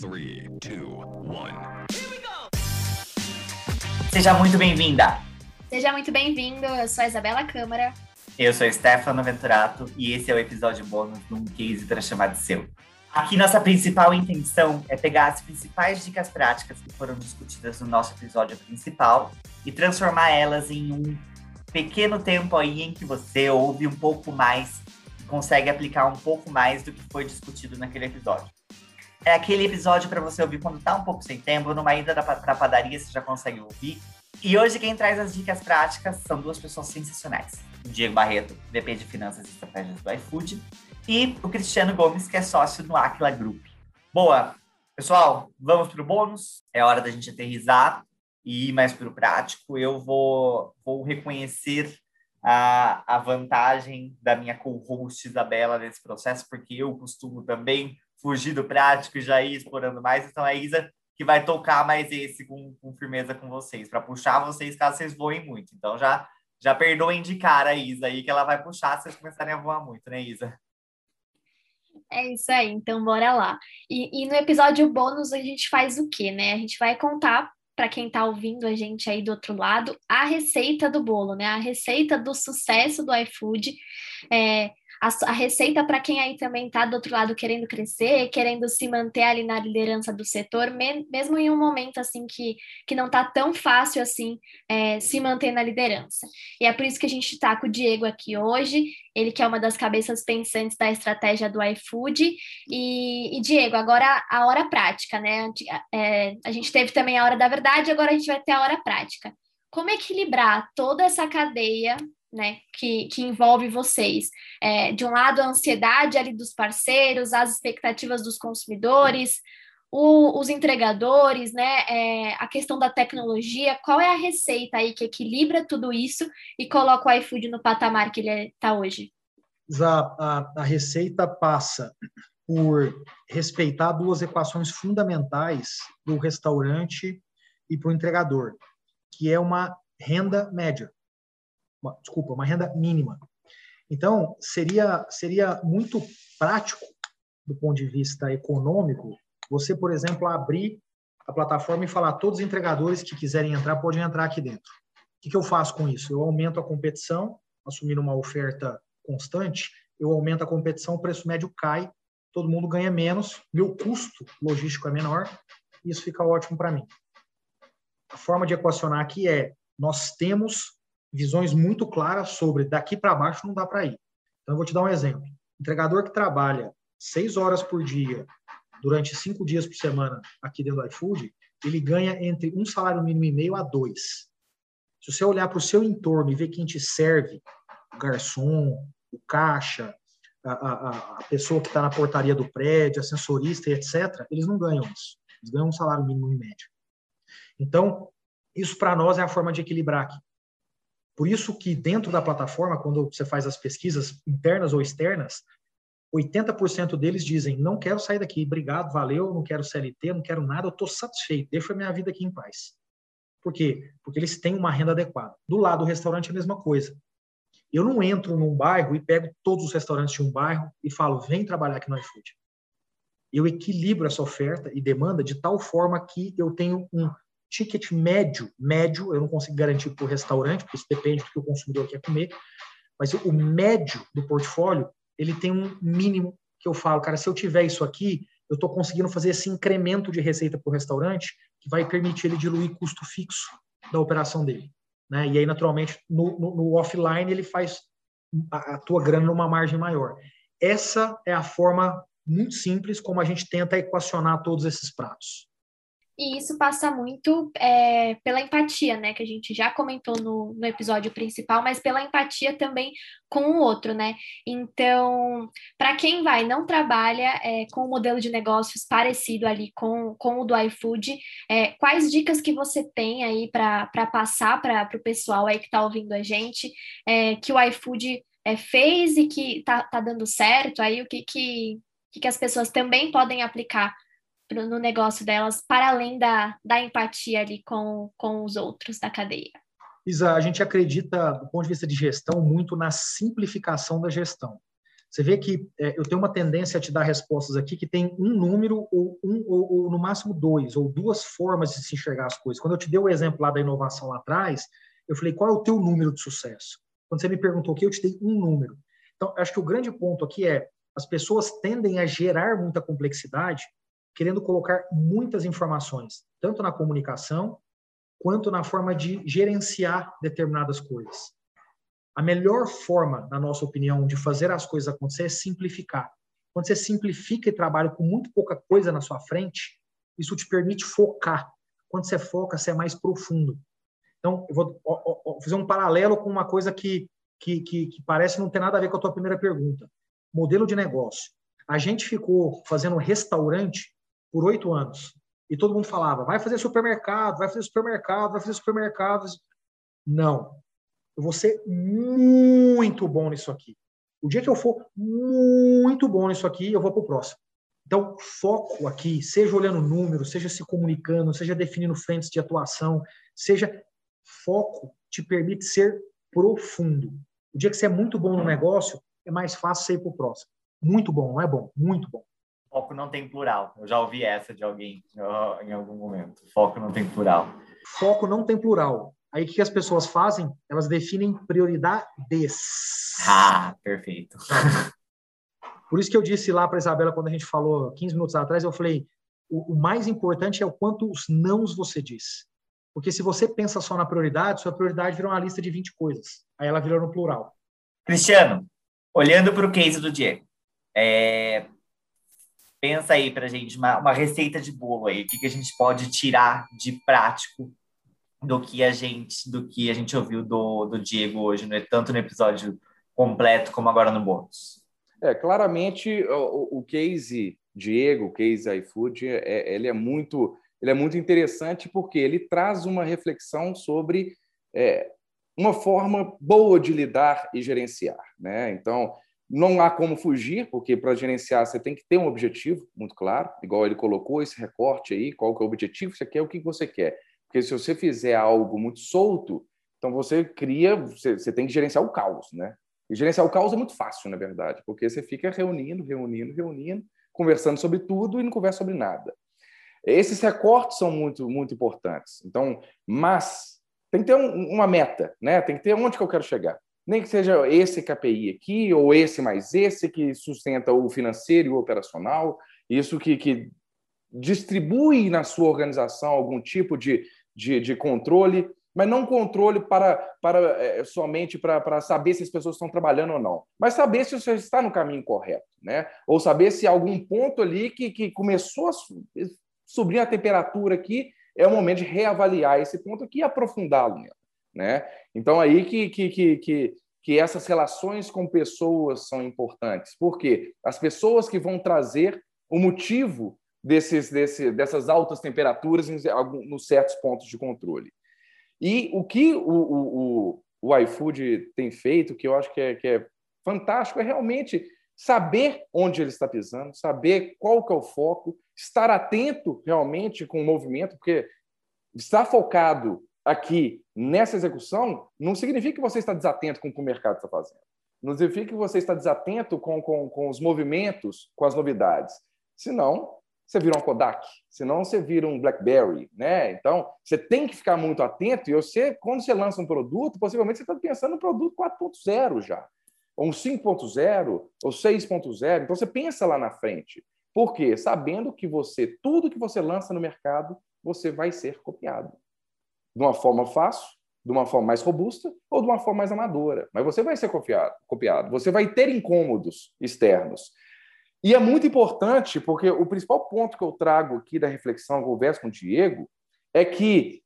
Three, two, one. Seja muito bem-vinda! Seja muito bem-vindo, eu sou a Isabela Câmara. Eu sou Stefano Venturato e esse é o episódio bônus de um case para chamar de seu. Aqui nossa principal intenção é pegar as principais dicas práticas que foram discutidas no nosso episódio principal e transformar elas em um pequeno tempo aí em que você ouve um pouco mais e consegue aplicar um pouco mais do que foi discutido naquele episódio. É aquele episódio para você ouvir quando tá um pouco sem tempo, numa ida para padaria você já consegue ouvir. E hoje quem traz as dicas práticas são duas pessoas sensacionais. O Diego Barreto, VP de Finanças e Estratégias do iFood, e o Cristiano Gomes, que é sócio do Aquila Group. Boa! Pessoal, vamos para o bônus. É hora da gente aterrizar e ir mais para o prático. Eu vou, vou reconhecer a, a vantagem da minha co-host Isabela nesse processo, porque eu costumo também fugir do prático e já ir explorando mais. Então é a Isa que vai tocar mais esse com, com firmeza com vocês, para puxar vocês caso vocês voem muito. Então já já perdoem de cara a Isa aí, que ela vai puxar se vocês começarem a voar muito, né, Isa? É isso aí, então bora lá. E, e no episódio bônus a gente faz o quê, né? A gente vai contar para quem está ouvindo a gente aí do outro lado a receita do bolo, né? A receita do sucesso do iFood. É, a, a receita para quem aí também está do outro lado querendo crescer, querendo se manter ali na liderança do setor, me, mesmo em um momento assim que, que não está tão fácil assim é, se manter na liderança. E é por isso que a gente está com o Diego aqui hoje, ele que é uma das cabeças pensantes da estratégia do iFood. E, e Diego, agora a hora prática, né? É, a gente teve também a hora da verdade, agora a gente vai ter a hora prática. Como equilibrar toda essa cadeia né, que, que envolve vocês. É, de um lado, a ansiedade ali dos parceiros, as expectativas dos consumidores, o, os entregadores, né, é, a questão da tecnologia, qual é a receita aí que equilibra tudo isso e coloca o iFood no patamar que ele está hoje? A, a, a receita passa por respeitar duas equações fundamentais para o restaurante e para o entregador, que é uma renda média uma, desculpa, uma renda mínima. Então, seria, seria muito prático, do ponto de vista econômico, você, por exemplo, abrir a plataforma e falar todos os entregadores que quiserem entrar podem entrar aqui dentro. O que, que eu faço com isso? Eu aumento a competição, assumindo uma oferta constante, eu aumento a competição, o preço médio cai, todo mundo ganha menos, meu custo logístico é menor, isso fica ótimo para mim. A forma de equacionar aqui é: nós temos visões muito claras sobre daqui para baixo não dá para ir. Então, eu vou te dar um exemplo. Entregador que trabalha seis horas por dia, durante cinco dias por semana aqui dentro do iFood, ele ganha entre um salário mínimo e meio a dois. Se você olhar para o seu entorno e ver quem te serve, o garçom, o caixa, a, a, a pessoa que está na portaria do prédio, ascensorista e etc., eles não ganham isso. Eles ganham um salário mínimo em média. Então, isso para nós é a forma de equilibrar aqui. Por isso que dentro da plataforma, quando você faz as pesquisas internas ou externas, 80% deles dizem: não quero sair daqui, obrigado, valeu, não quero CLT, não quero nada, eu estou satisfeito, deixa a minha vida aqui em paz. Por quê? Porque eles têm uma renda adequada. Do lado do restaurante é a mesma coisa. Eu não entro num bairro e pego todos os restaurantes de um bairro e falo: vem trabalhar aqui no iFood. Eu equilibro essa oferta e demanda de tal forma que eu tenho um ticket médio, médio, eu não consigo garantir para o restaurante, porque isso depende do que o consumidor quer comer, mas o médio do portfólio, ele tem um mínimo que eu falo, cara, se eu tiver isso aqui, eu estou conseguindo fazer esse incremento de receita para o restaurante que vai permitir ele diluir custo fixo da operação dele. Né? E aí, naturalmente, no, no, no offline, ele faz a, a tua grana numa margem maior. Essa é a forma muito simples como a gente tenta equacionar todos esses pratos. E isso passa muito é, pela empatia, né? Que a gente já comentou no, no episódio principal, mas pela empatia também com o outro, né? Então, para quem vai, não trabalha é, com um modelo de negócios parecido ali com, com o do iFood, é, quais dicas que você tem aí para passar para o pessoal aí que está ouvindo a gente, é, que o iFood é, fez e que tá, tá dando certo, aí o que, que, que as pessoas também podem aplicar no negócio delas, para além da, da empatia ali com, com os outros da cadeia. Isa, a gente acredita, do ponto de vista de gestão, muito na simplificação da gestão. Você vê que é, eu tenho uma tendência a te dar respostas aqui que tem um número ou, um, ou, ou no máximo dois ou duas formas de se enxergar as coisas. Quando eu te dei o exemplo lá da inovação lá atrás, eu falei, qual é o teu número de sucesso? Quando você me perguntou o que, eu te dei um número. Então, acho que o grande ponto aqui é as pessoas tendem a gerar muita complexidade, querendo colocar muitas informações, tanto na comunicação quanto na forma de gerenciar determinadas coisas. A melhor forma, na nossa opinião, de fazer as coisas acontecer é simplificar. Quando você simplifica e trabalha com muito pouca coisa na sua frente, isso te permite focar. Quando você foca, você é mais profundo. Então, eu vou, vou fazer um paralelo com uma coisa que, que, que, que parece não ter nada a ver com a tua primeira pergunta. Modelo de negócio. A gente ficou fazendo restaurante por oito anos. E todo mundo falava, vai fazer supermercado, vai fazer supermercado, vai fazer supermercados. Não. Eu vou ser muito bom nisso aqui. O dia que eu for muito bom nisso aqui, eu vou para o próximo. Então, foco aqui, seja olhando números, seja se comunicando, seja definindo frentes de atuação, seja foco te permite ser profundo. O dia que você é muito bom no negócio, é mais fácil você ir para o próximo. Muito bom, não é bom? Muito bom. Foco não tem plural. Eu já ouvi essa de alguém em algum momento. Foco não tem plural. Foco não tem plural. Aí o que as pessoas fazem? Elas definem prioridades. Ah, perfeito. Por isso que eu disse lá para Isabela, quando a gente falou 15 minutos atrás, eu falei: o, o mais importante é o quanto os nãos você diz. Porque se você pensa só na prioridade, sua prioridade vira uma lista de 20 coisas. Aí ela vira no plural. Cristiano, olhando para o case do Diego, é... pensa aí para gente uma, uma, receita de bolo aí. O que, que a gente pode tirar de prático do que a gente do que a gente ouviu do, do Diego hoje, né? tanto no episódio completo como agora no bônus. É, claramente o, o case Diego, o case iFood, é, ele é muito ele é muito interessante porque ele traz uma reflexão sobre é, uma forma boa de lidar e gerenciar. Né? Então, não há como fugir, porque para gerenciar você tem que ter um objetivo muito claro, igual ele colocou esse recorte aí, qual que é o objetivo, você quer o que você quer. Porque se você fizer algo muito solto, então você cria, você, você tem que gerenciar o caos, né? E gerenciar o caos é muito fácil, na verdade, porque você fica reunindo, reunindo, reunindo, conversando sobre tudo e não conversa sobre nada. Esses recortes são muito, muito importantes. Então, mas tem que ter um, uma meta, né? Tem que ter onde que eu quero chegar. Nem que seja esse KPI aqui ou esse mais esse que sustenta o financeiro e o operacional, isso que, que distribui na sua organização algum tipo de, de, de controle, mas não controle para, para é, somente para, para saber se as pessoas estão trabalhando ou não, mas saber se você está no caminho correto, né? Ou saber se algum ponto ali que, que começou a subir a temperatura aqui é o momento de reavaliar esse ponto aqui e aprofundá-lo, né? Então aí que, que, que, que que essas relações com pessoas são importantes, porque as pessoas que vão trazer o motivo desses, desse, dessas altas temperaturas em nos certos pontos de controle. E o que o, o, o, iFood tem feito, que eu acho que é, que é fantástico, é realmente saber onde ele está pisando, saber qual que é o foco, estar atento realmente com o movimento, porque estar focado aqui nessa execução não significa que você está desatento com o que o mercado está fazendo. Não significa que você está desatento com, com, com os movimentos, com as novidades. Senão, você vira um Kodak, senão você vira um BlackBerry, né? Então, você tem que ficar muito atento e você, quando você lança um produto, possivelmente você está pensando no produto 4.0 já, ou um 5.0, ou 6.0. Então, você pensa lá na frente. Por quê? Sabendo que você, tudo que você lança no mercado, você vai ser copiado. De uma forma fácil, de uma forma mais robusta ou de uma forma mais amadora. Mas você vai ser copiado, copiado. Você vai ter incômodos externos. E é muito importante, porque o principal ponto que eu trago aqui da reflexão, conversa com o Diego, é que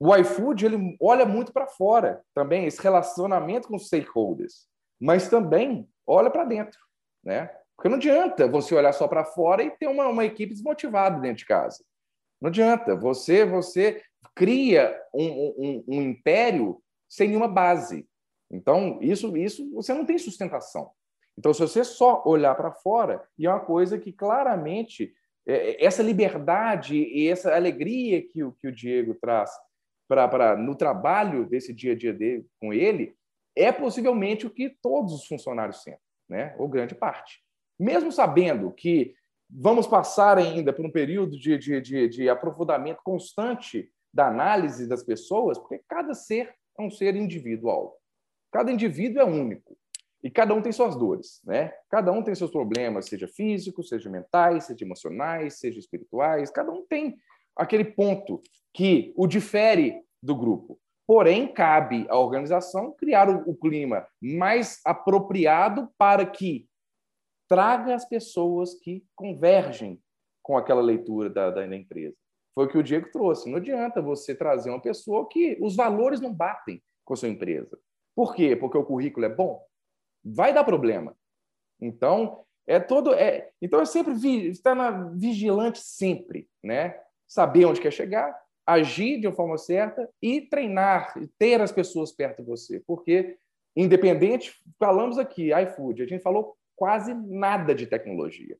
o iFood ele olha muito para fora também, esse relacionamento com os stakeholders, mas também olha para dentro, né? Porque não adianta você olhar só para fora e ter uma, uma equipe desmotivada dentro de casa. Não adianta. Você você cria um, um, um império sem nenhuma base. Então, isso, isso você não tem sustentação. Então, se você só olhar para fora, e é uma coisa que claramente é, essa liberdade e essa alegria que o, que o Diego traz para no trabalho desse dia a dia dele com ele, é possivelmente o que todos os funcionários sentem, né? ou grande parte. Mesmo sabendo que vamos passar ainda por um período de, de, de, de aprofundamento constante da análise das pessoas, porque cada ser é um ser individual. Cada indivíduo é único. E cada um tem suas dores, né? Cada um tem seus problemas, seja físicos, seja mentais, seja emocionais, seja espirituais. Cada um tem aquele ponto que o difere do grupo. Porém, cabe à organização criar o, clima mais apropriado para que traga as pessoas que convergem com aquela leitura da, da empresa. Foi o que o Diego trouxe. Não adianta você trazer uma pessoa que os valores não batem com a sua empresa. Por quê? Porque o currículo é bom? Vai dar problema. Então, é todo. É, então, é sempre estar na, vigilante sempre, né? Saber onde quer chegar, agir de uma forma certa e treinar, ter as pessoas perto de você. Porque, independente, falamos aqui, iFood, a gente falou quase nada de tecnologia,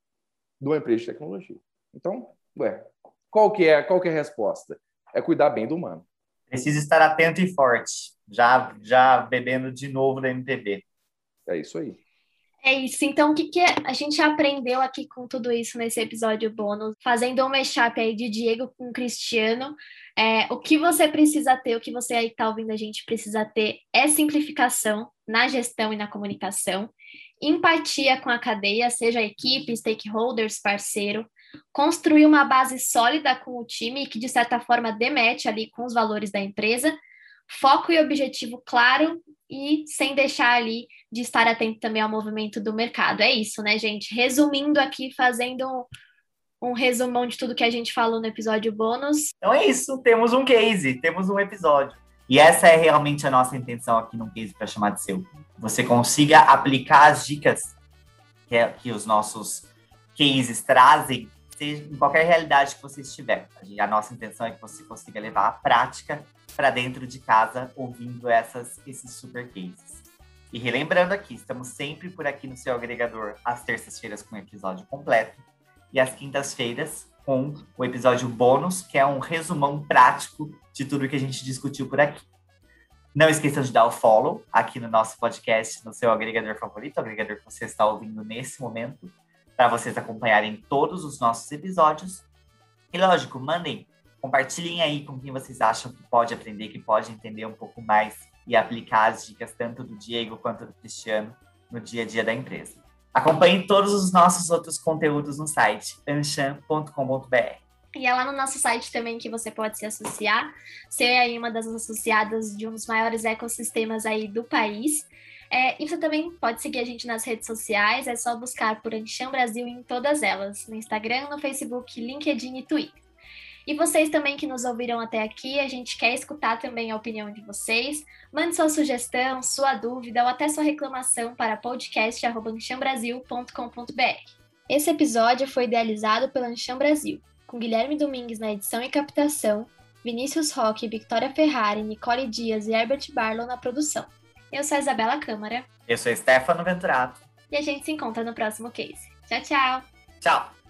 de uma empresa de tecnologia. Então, ué, qual que é, qual que é a resposta? É cuidar bem do humano. Precisa estar atento e forte, já, já bebendo de novo da MPB. É isso aí. É isso. Então, o que, que a gente aprendeu aqui com tudo isso nesse episódio bônus? Fazendo um mashup aí de Diego com Cristiano. É, o que você precisa ter, o que você aí que está ouvindo a gente precisa ter é simplificação na gestão e na comunicação, empatia com a cadeia, seja equipe, stakeholders, parceiro, construir uma base sólida com o time que, de certa forma, demete ali com os valores da empresa, foco e objetivo claro e sem deixar ali de estar atento também ao movimento do mercado. É isso, né, gente? Resumindo aqui, fazendo um, um resumão de tudo que a gente falou no episódio bônus. Então é isso, temos um case, temos um episódio. E essa é realmente a nossa intenção aqui no case para chamar de seu. Você consiga aplicar as dicas que, é, que os nossos cases trazem seja em qualquer realidade que você estiver. A nossa intenção é que você consiga levar a prática para dentro de casa ouvindo essas, esses super cases. E relembrando aqui, estamos sempre por aqui no seu agregador às terças-feiras com o episódio completo e às quintas-feiras com o episódio bônus, que é um resumão prático de tudo que a gente discutiu por aqui. Não esqueçam de dar o follow aqui no nosso podcast, no seu agregador favorito, agregador que você está ouvindo nesse momento para vocês acompanharem todos os nossos episódios. E lógico, mandem, compartilhem aí com quem vocês acham que pode aprender, que pode entender um pouco mais e aplicar as dicas tanto do Diego quanto do Cristiano no dia a dia da empresa. Acompanhe todos os nossos outros conteúdos no site anshan.com.br. E é lá no nosso site também que você pode se associar, ser aí uma das associadas de um dos maiores ecossistemas aí do país. É, e você também pode seguir a gente nas redes sociais, é só buscar por Ancham Brasil em todas elas, no Instagram, no Facebook, LinkedIn e Twitter. E vocês também que nos ouviram até aqui, a gente quer escutar também a opinião de vocês. Mande sua sugestão, sua dúvida ou até sua reclamação para podcast.anchambrasil.com.br. Esse episódio foi idealizado pela Ancham Brasil, com Guilherme Domingues na edição e captação, Vinícius Roque, Victoria Ferrari, Nicole Dias e Herbert Barlow na produção. Eu sou a Isabela Câmara. Eu sou Stefano Venturato. E a gente se encontra no próximo case. Tchau, tchau. Tchau.